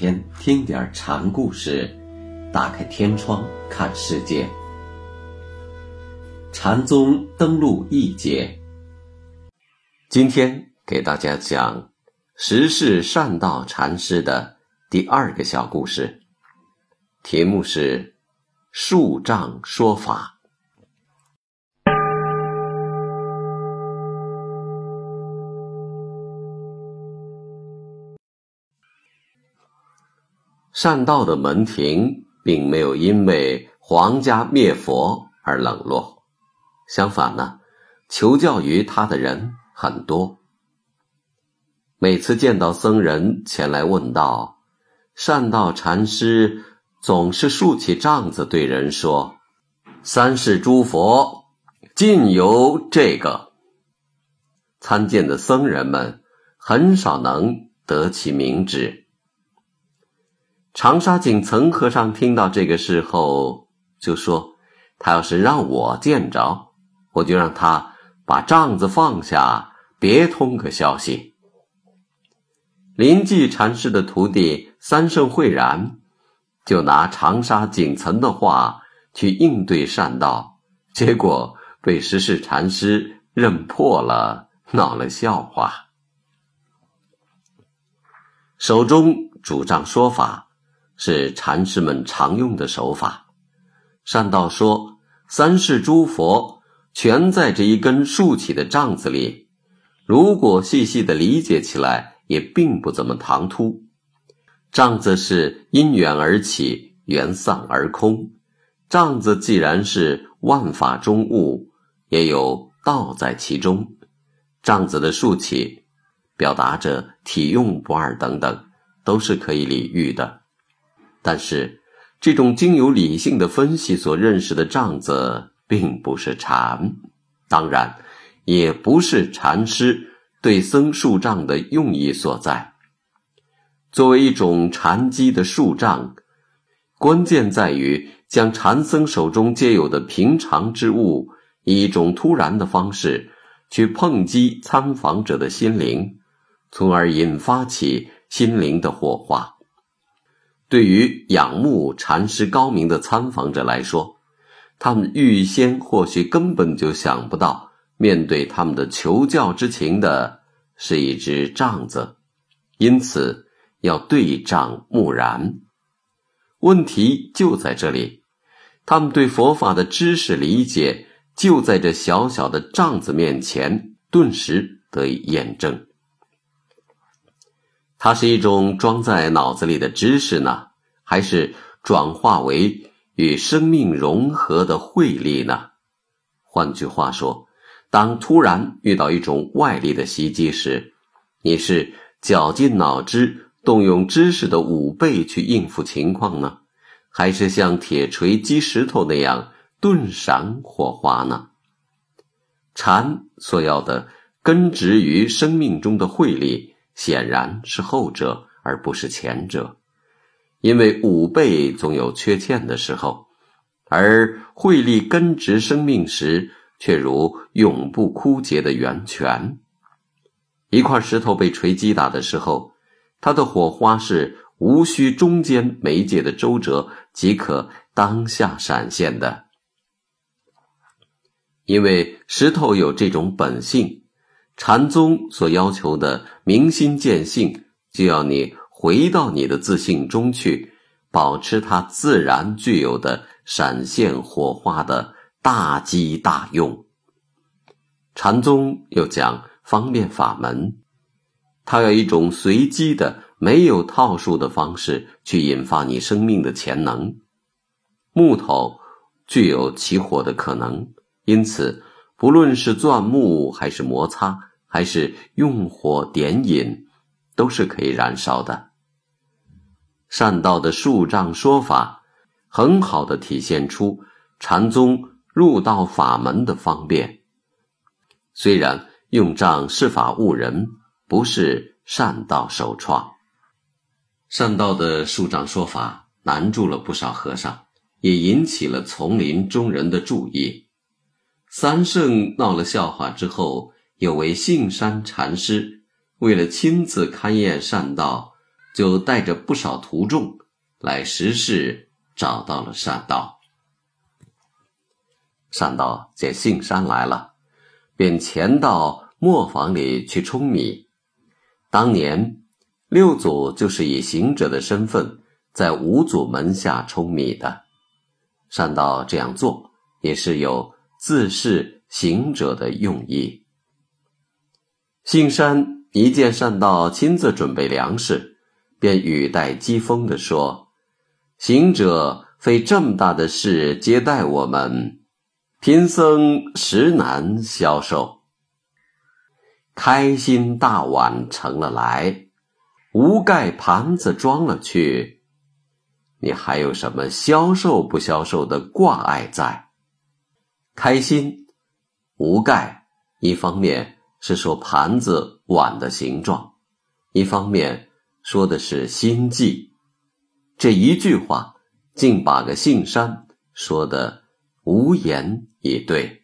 天听点禅故事，打开天窗看世界。禅宗登陆一节，今天给大家讲十世善道禅师的第二个小故事，题目是“树障说法”。善道的门庭并没有因为皇家灭佛而冷落，相反呢，求教于他的人很多。每次见到僧人前来问道，善道禅师总是竖起杖子对人说：“三世诸佛尽由这个。”参见的僧人们很少能得其明智。长沙井岑和尚听到这个事后，就说：“他要是让我见着，我就让他把帐子放下，别通个消息。”临济禅师的徒弟三圣慧然，就拿长沙井岑的话去应对善道，结果被十世禅师认破了，闹了笑话。手中主张说法。是禅师们常用的手法。善道说：“三世诸佛全在这一根竖起的杖子里。如果细细的理解起来，也并不怎么唐突。杖子是因缘而起，缘散而空。杖子既然是万法中物，也有道在其中。杖子的竖起，表达着体用不二等等，都是可以理喻的。”但是，这种经由理性的分析所认识的杖子，并不是禅，当然，也不是禅师对僧树杖的用意所在。作为一种禅机的树杖，关键在于将禅僧手中皆有的平常之物，以一种突然的方式去碰击参访者的心灵，从而引发起心灵的火花。对于仰慕禅师高明的参访者来说，他们预先或许根本就想不到，面对他们的求教之情的是一只杖子，因此要对杖木然。问题就在这里，他们对佛法的知识理解就在这小小的杖子面前顿时得以验证。它是一种装在脑子里的知识呢，还是转化为与生命融合的慧力呢？换句话说，当突然遇到一种外力的袭击时，你是绞尽脑汁动用知识的五倍去应付情况呢，还是像铁锤击石头那样顿闪火花呢？禅所要的根植于生命中的慧力。显然是后者，而不是前者，因为五倍总有缺欠的时候，而慧力根植生命时，却如永不枯竭的源泉。一块石头被锤击打的时候，它的火花是无需中间媒介的周折即可当下闪现的，因为石头有这种本性。禅宗所要求的明心见性，就要你回到你的自信中去，保持它自然具有的闪现火花的大机大用。禅宗又讲方便法门，它要一种随机的、没有套数的方式去引发你生命的潜能。木头具有起火的可能，因此不论是钻木还是摩擦。还是用火点引，都是可以燃烧的。善道的树杖说法，很好的体现出禅宗入道法门的方便。虽然用杖施法误人，不是善道首创。善道的树杖说法难住了不少和尚，也引起了丛林中人的注意。三圣闹了笑话之后。有位杏山禅师，为了亲自勘验善道，就带着不少徒众来石室找到了善道。善道见信山来了，便潜到磨坊里去舂米。当年六祖就是以行者的身份在五祖门下舂米的。善道这样做也是有自示行者的用意。信山一见善道亲自准备粮食，便语带讥讽地说：“行者费这么大的事接待我们，贫僧实难消受。开心大碗盛了来，无盖盘子装了去。”你还有什么消受不消受的挂碍在？开心无盖，一方面是说盘子碗的形状，一方面说的是心计。这一句话，竟把个姓山说的无言以对。